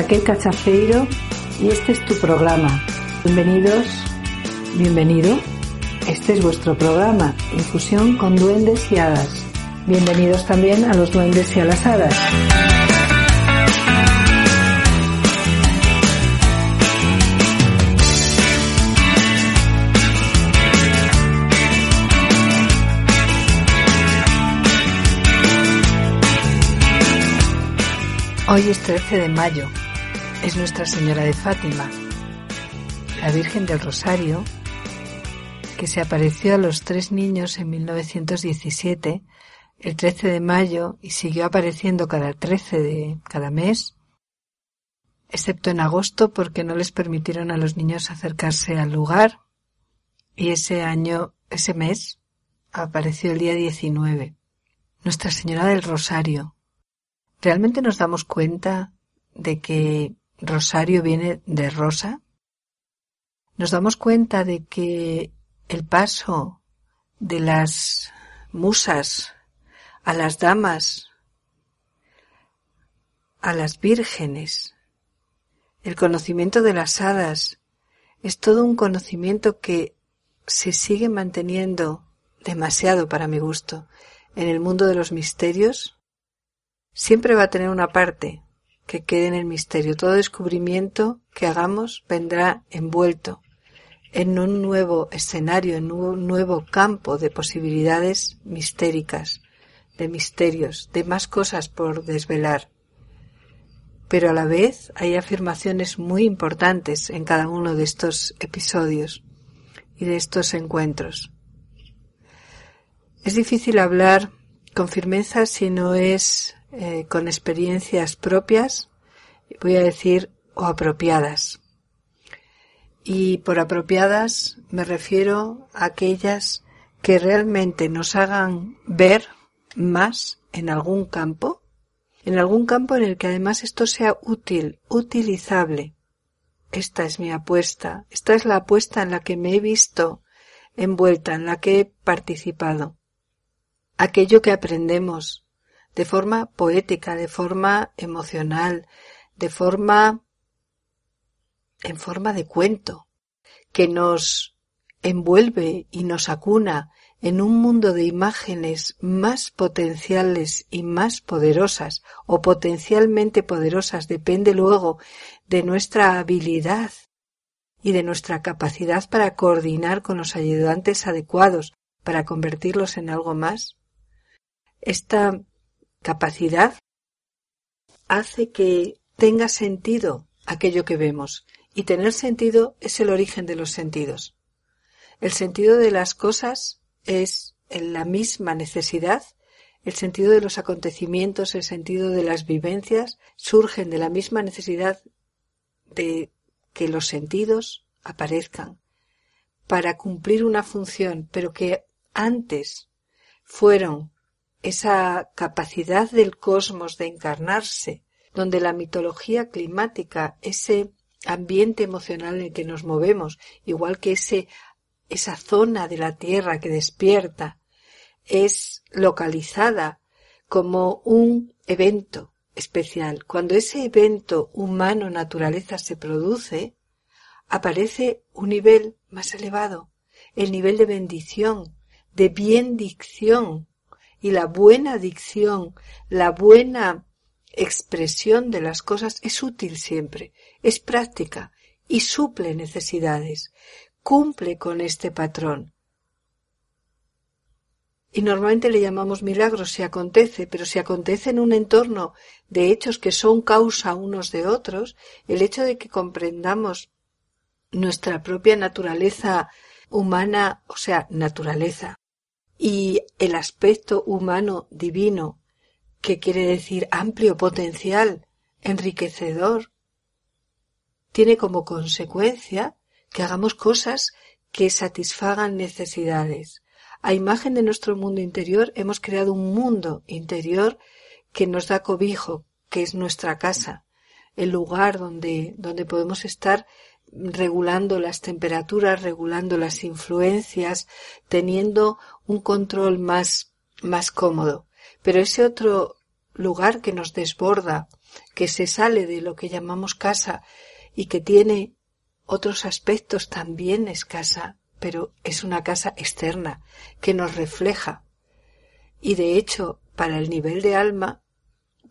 Raquel Cachafeiro y este es tu programa. Bienvenidos, bienvenido. Este es vuestro programa, Infusión con Duendes y Hadas. Bienvenidos también a los duendes y a las hadas. Hoy es 13 de mayo, es Nuestra Señora de Fátima, la Virgen del Rosario, que se apareció a los tres niños en 1917, el 13 de mayo, y siguió apareciendo cada 13 de cada mes, excepto en agosto porque no les permitieron a los niños acercarse al lugar, y ese año, ese mes, apareció el día 19. Nuestra Señora del Rosario, ¿Realmente nos damos cuenta de que Rosario viene de rosa? ¿Nos damos cuenta de que el paso de las musas a las damas, a las vírgenes, el conocimiento de las hadas, es todo un conocimiento que se sigue manteniendo demasiado para mi gusto en el mundo de los misterios siempre va a tener una parte que quede en el misterio. Todo descubrimiento que hagamos vendrá envuelto en un nuevo escenario, en un nuevo campo de posibilidades mistéricas, de misterios, de más cosas por desvelar. Pero a la vez hay afirmaciones muy importantes en cada uno de estos episodios y de estos encuentros. Es difícil hablar con firmeza si no es eh, con experiencias propias, voy a decir, o apropiadas. Y por apropiadas me refiero a aquellas que realmente nos hagan ver más en algún campo, en algún campo en el que además esto sea útil, utilizable. Esta es mi apuesta, esta es la apuesta en la que me he visto envuelta, en la que he participado. Aquello que aprendemos, de forma poética, de forma emocional, de forma en forma de cuento, que nos envuelve y nos acuna en un mundo de imágenes más potenciales y más poderosas, o potencialmente poderosas, depende luego de nuestra habilidad y de nuestra capacidad para coordinar con los ayudantes adecuados para convertirlos en algo más. Esta capacidad hace que tenga sentido aquello que vemos y tener sentido es el origen de los sentidos. El sentido de las cosas es en la misma necesidad, el sentido de los acontecimientos, el sentido de las vivencias surgen de la misma necesidad de que los sentidos aparezcan para cumplir una función, pero que antes fueron esa capacidad del cosmos de encarnarse, donde la mitología climática, ese ambiente emocional en el que nos movemos, igual que ese, esa zona de la Tierra que despierta, es localizada como un evento especial. Cuando ese evento humano-naturaleza se produce, aparece un nivel más elevado, el nivel de bendición, de biendicción, y la buena dicción, la buena expresión de las cosas es útil siempre, es práctica y suple necesidades, cumple con este patrón. Y normalmente le llamamos milagros si acontece, pero si acontece en un entorno de hechos que son causa unos de otros, el hecho de que comprendamos nuestra propia naturaleza humana, o sea, naturaleza, y el aspecto humano divino, que quiere decir amplio potencial, enriquecedor, tiene como consecuencia que hagamos cosas que satisfagan necesidades. A imagen de nuestro mundo interior hemos creado un mundo interior que nos da cobijo, que es nuestra casa, el lugar donde, donde podemos estar regulando las temperaturas, regulando las influencias, teniendo un control más, más cómodo. Pero ese otro lugar que nos desborda, que se sale de lo que llamamos casa y que tiene otros aspectos también es casa, pero es una casa externa que nos refleja. Y de hecho, para el nivel de alma,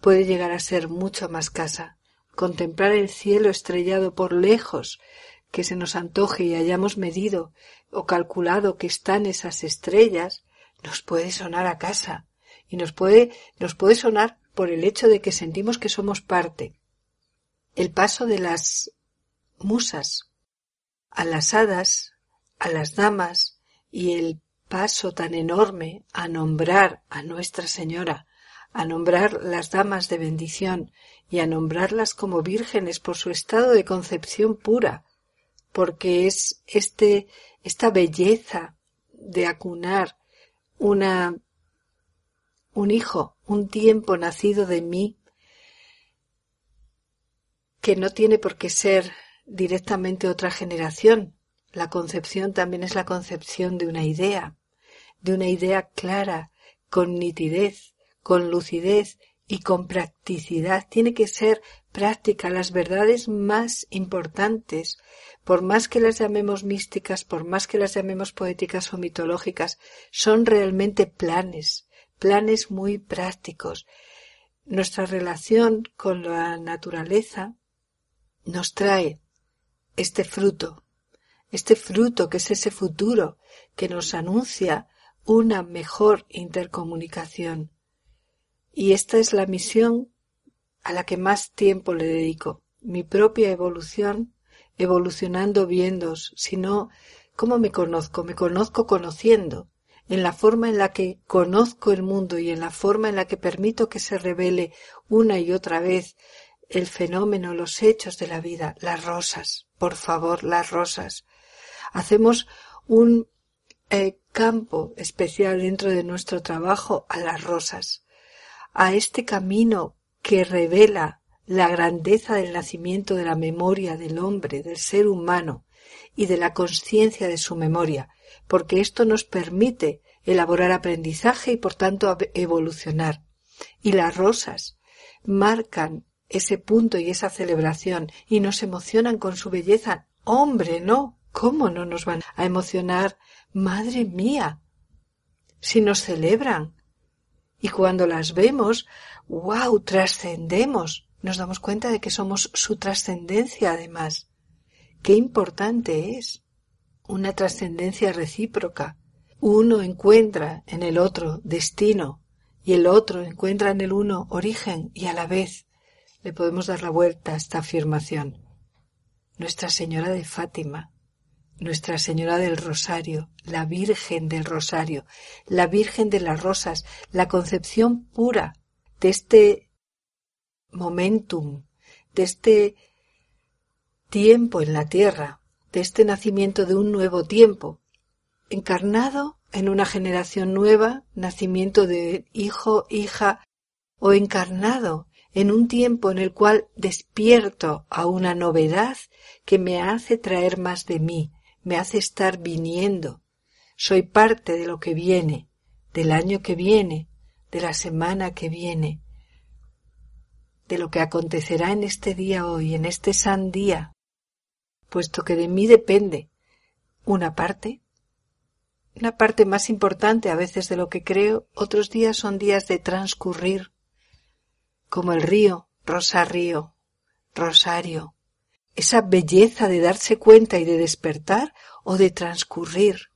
puede llegar a ser mucho más casa contemplar el cielo estrellado por lejos que se nos antoje y hayamos medido o calculado que están esas estrellas, nos puede sonar a casa y nos puede, nos puede sonar por el hecho de que sentimos que somos parte. El paso de las musas a las hadas, a las damas y el paso tan enorme a nombrar a Nuestra Señora a nombrar las damas de bendición y a nombrarlas como vírgenes por su estado de concepción pura, porque es este, esta belleza de acunar una, un hijo, un tiempo nacido de mí, que no tiene por qué ser directamente otra generación. La concepción también es la concepción de una idea, de una idea clara, con nitidez, con lucidez y con practicidad. Tiene que ser práctica las verdades más importantes, por más que las llamemos místicas, por más que las llamemos poéticas o mitológicas, son realmente planes, planes muy prácticos. Nuestra relación con la naturaleza nos trae este fruto, este fruto que es ese futuro que nos anuncia una mejor intercomunicación. Y esta es la misión a la que más tiempo le dedico. Mi propia evolución, evolucionando viendos, sino cómo me conozco, me conozco conociendo, en la forma en la que conozco el mundo y en la forma en la que permito que se revele una y otra vez el fenómeno, los hechos de la vida, las rosas, por favor, las rosas. Hacemos un eh, campo especial dentro de nuestro trabajo a las rosas a este camino que revela la grandeza del nacimiento de la memoria del hombre, del ser humano y de la conciencia de su memoria, porque esto nos permite elaborar aprendizaje y por tanto evolucionar. Y las rosas marcan ese punto y esa celebración y nos emocionan con su belleza. Hombre, no, ¿cómo no nos van a emocionar? Madre mía, si nos celebran, y cuando las vemos, wow, trascendemos. Nos damos cuenta de que somos su trascendencia además. Qué importante es. Una trascendencia recíproca. Uno encuentra en el otro destino y el otro encuentra en el uno origen y a la vez le podemos dar la vuelta a esta afirmación. Nuestra Señora de Fátima nuestra Señora del Rosario, la Virgen del Rosario, la Virgen de las Rosas, la concepción pura de este momentum, de este tiempo en la tierra, de este nacimiento de un nuevo tiempo, encarnado en una generación nueva, nacimiento de hijo, hija, o encarnado en un tiempo en el cual despierto a una novedad que me hace traer más de mí, me hace estar viniendo. Soy parte de lo que viene, del año que viene, de la semana que viene, de lo que acontecerá en este día hoy, en este san día, puesto que de mí depende una parte, una parte más importante a veces de lo que creo, otros días son días de transcurrir, como el río, rosa río, rosario, esa belleza de darse cuenta y de despertar o de transcurrir.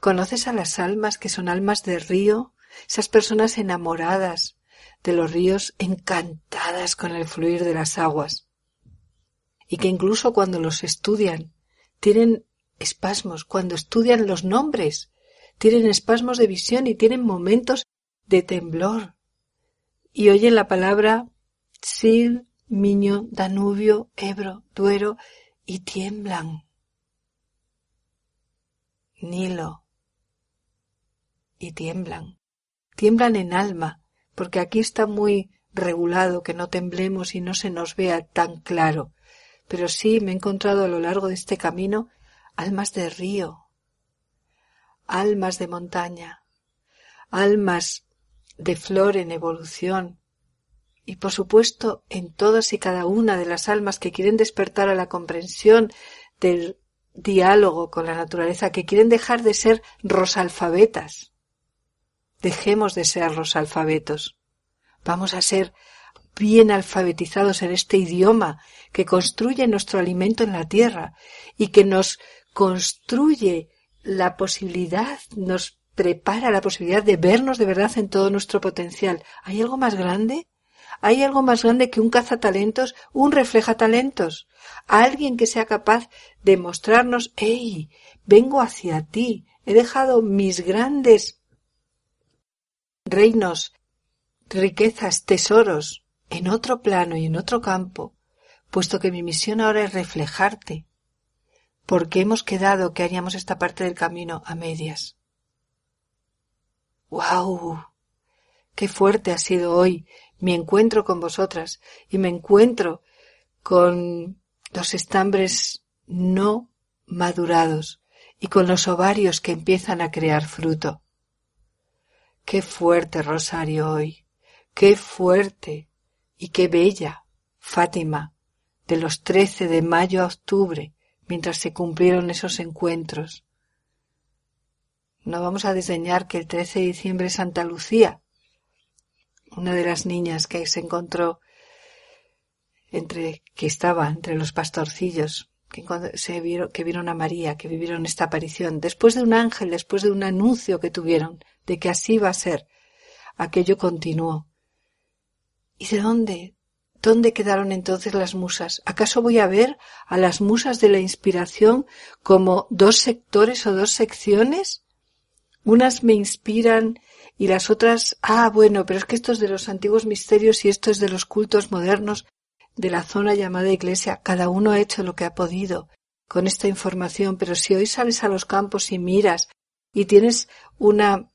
¿Conoces a las almas que son almas de río? Esas personas enamoradas de los ríos, encantadas con el fluir de las aguas. Y que incluso cuando los estudian, tienen espasmos, cuando estudian los nombres, tienen espasmos de visión y tienen momentos de temblor. Y oyen la palabra Sil, Miño, Danubio, Ebro, Duero y tiemblan. Nilo. Y tiemblan. Tiemblan en alma, porque aquí está muy regulado que no temblemos y no se nos vea tan claro. Pero sí me he encontrado a lo largo de este camino almas de río, almas de montaña, almas de flor en evolución, y por supuesto en todas y cada una de las almas que quieren despertar a la comprensión del diálogo con la naturaleza, que quieren dejar de ser rosalfabetas. Dejemos de ser rosalfabetos. Vamos a ser bien alfabetizados en este idioma que construye nuestro alimento en la tierra y que nos construye la posibilidad, nos prepara la posibilidad de vernos de verdad en todo nuestro potencial. ¿Hay algo más grande? ¿Hay algo más grande que un cazatalentos, un refleja talentos? Alguien que sea capaz de mostrarnos, ¡Ey! Vengo hacia ti. He dejado mis grandes reinos, riquezas, tesoros en otro plano y en otro campo, puesto que mi misión ahora es reflejarte, porque hemos quedado que haríamos esta parte del camino a medias. ¡Wow! Qué fuerte ha sido hoy mi encuentro con vosotras y me encuentro con los estambres no madurados y con los ovarios que empiezan a crear fruto. Qué fuerte rosario hoy, qué fuerte y qué bella Fátima de los trece de mayo a octubre mientras se cumplieron esos encuentros. No vamos a diseñar que el 13 de diciembre es Santa Lucía, una de las niñas que se encontró entre que estaba entre los pastorcillos que se vieron que vieron a María que vivieron esta aparición después de un ángel después de un anuncio que tuvieron de que así va a ser aquello continuó. Y de dónde dónde quedaron entonces las musas acaso voy a ver a las musas de la inspiración como dos sectores o dos secciones unas me inspiran y las otras, ah, bueno, pero es que esto es de los antiguos misterios y esto es de los cultos modernos de la zona llamada iglesia. Cada uno ha hecho lo que ha podido con esta información, pero si hoy sales a los campos y miras y tienes una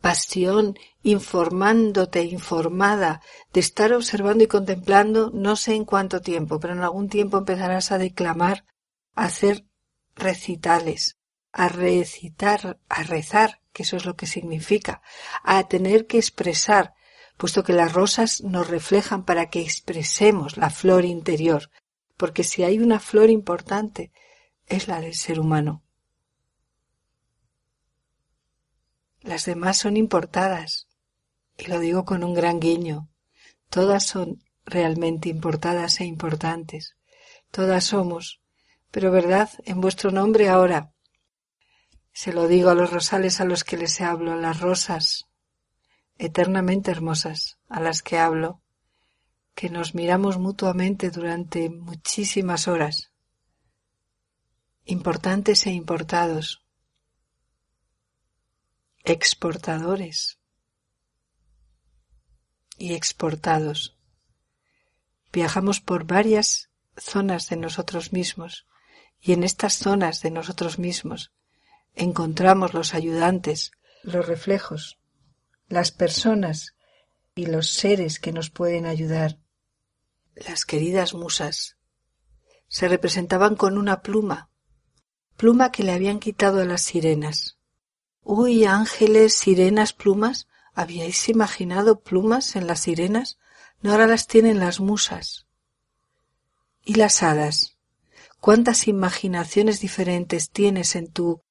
pasión informándote, informada, de estar observando y contemplando, no sé en cuánto tiempo, pero en algún tiempo empezarás a declamar, a hacer recitales, a recitar, a rezar que eso es lo que significa, a tener que expresar, puesto que las rosas nos reflejan para que expresemos la flor interior, porque si hay una flor importante, es la del ser humano. Las demás son importadas, y lo digo con un gran guiño. Todas son realmente importadas e importantes. Todas somos, pero verdad, en vuestro nombre ahora, se lo digo a los rosales a los que les hablo, a las rosas eternamente hermosas a las que hablo, que nos miramos mutuamente durante muchísimas horas, importantes e importados, exportadores y exportados. Viajamos por varias zonas de nosotros mismos y en estas zonas de nosotros mismos encontramos los ayudantes, los reflejos, las personas y los seres que nos pueden ayudar. Las queridas musas se representaban con una pluma, pluma que le habían quitado a las sirenas. Uy, ángeles, sirenas, plumas, ¿habíais imaginado plumas en las sirenas? No ahora las tienen las musas. ¿Y las hadas? ¿Cuántas imaginaciones diferentes tienes en tu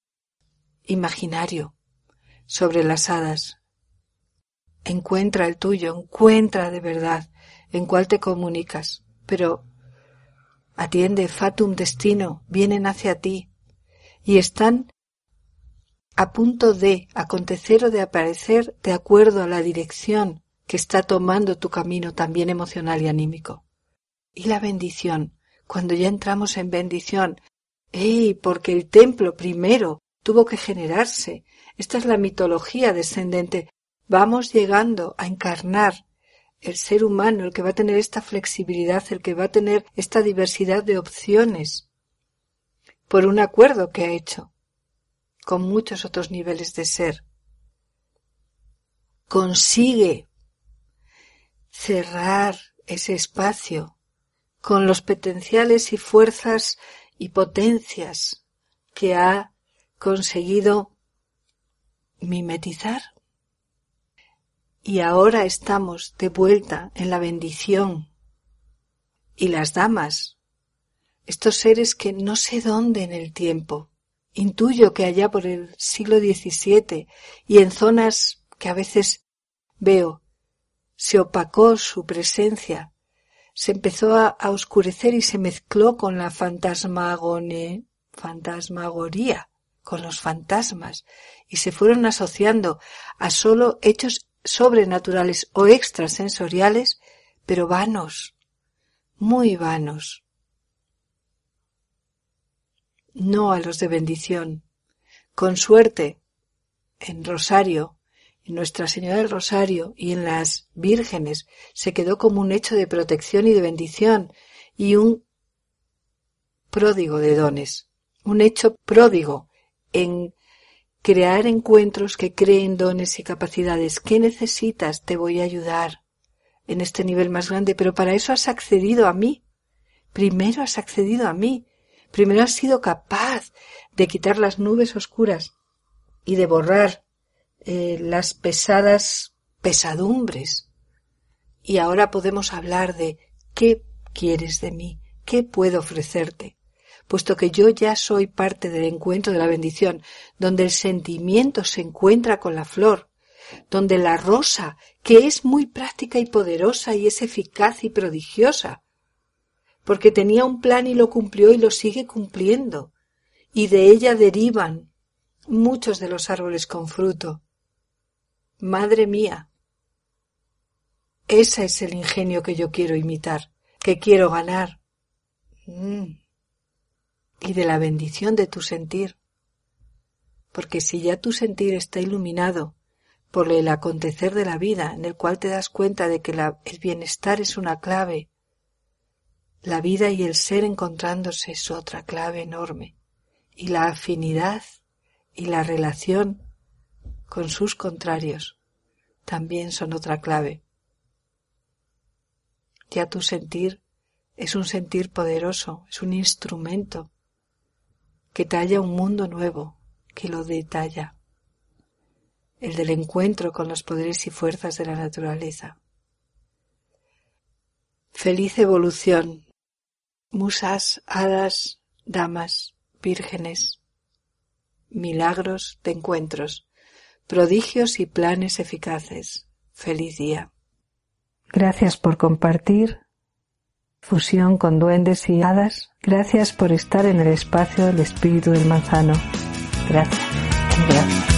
imaginario sobre las hadas. encuentra el tuyo, encuentra de verdad en cuál te comunicas, pero atiende, fatum destino, vienen hacia ti y están a punto de acontecer o de aparecer de acuerdo a la dirección que está tomando tu camino también emocional y anímico. Y la bendición, cuando ya entramos en bendición, ¡ey! Porque el templo primero tuvo que generarse. Esta es la mitología descendente. Vamos llegando a encarnar el ser humano, el que va a tener esta flexibilidad, el que va a tener esta diversidad de opciones, por un acuerdo que ha hecho con muchos otros niveles de ser. Consigue cerrar ese espacio con los potenciales y fuerzas y potencias que ha conseguido mimetizar. Y ahora estamos de vuelta en la bendición. Y las damas, estos seres que no sé dónde en el tiempo, intuyo que allá por el siglo XVII y en zonas que a veces veo, se opacó su presencia, se empezó a, oscurecer y se mezcló con la fantasmagone, fantasmagoría, con los fantasmas, y se fueron asociando a solo hechos sobrenaturales o extrasensoriales, pero vanos, muy vanos no a los de bendición. Con suerte, en Rosario, en Nuestra Señora del Rosario y en las vírgenes se quedó como un hecho de protección y de bendición y un pródigo de dones, un hecho pródigo en crear encuentros que creen dones y capacidades. ¿Qué necesitas? Te voy a ayudar en este nivel más grande, pero para eso has accedido a mí. Primero has accedido a mí. Primero has sido capaz de quitar las nubes oscuras y de borrar eh, las pesadas pesadumbres. Y ahora podemos hablar de qué quieres de mí, qué puedo ofrecerte, puesto que yo ya soy parte del encuentro de la bendición, donde el sentimiento se encuentra con la flor, donde la rosa, que es muy práctica y poderosa y es eficaz y prodigiosa, porque tenía un plan y lo cumplió y lo sigue cumpliendo, y de ella derivan muchos de los árboles con fruto. Madre mía, ese es el ingenio que yo quiero imitar, que quiero ganar. Mm. Y de la bendición de tu sentir. Porque si ya tu sentir está iluminado por el acontecer de la vida, en el cual te das cuenta de que el bienestar es una clave, la vida y el ser encontrándose es otra clave enorme. Y la afinidad y la relación con sus contrarios también son otra clave. Ya tu sentir es un sentir poderoso, es un instrumento que talla un mundo nuevo, que lo detalla, el del encuentro con los poderes y fuerzas de la naturaleza. Feliz evolución musas, hadas, damas, vírgenes, milagros de encuentros, prodigios y planes eficaces. Feliz día. Gracias por compartir fusión con duendes y hadas. Gracias por estar en el espacio del espíritu del manzano. Gracias. Gracias.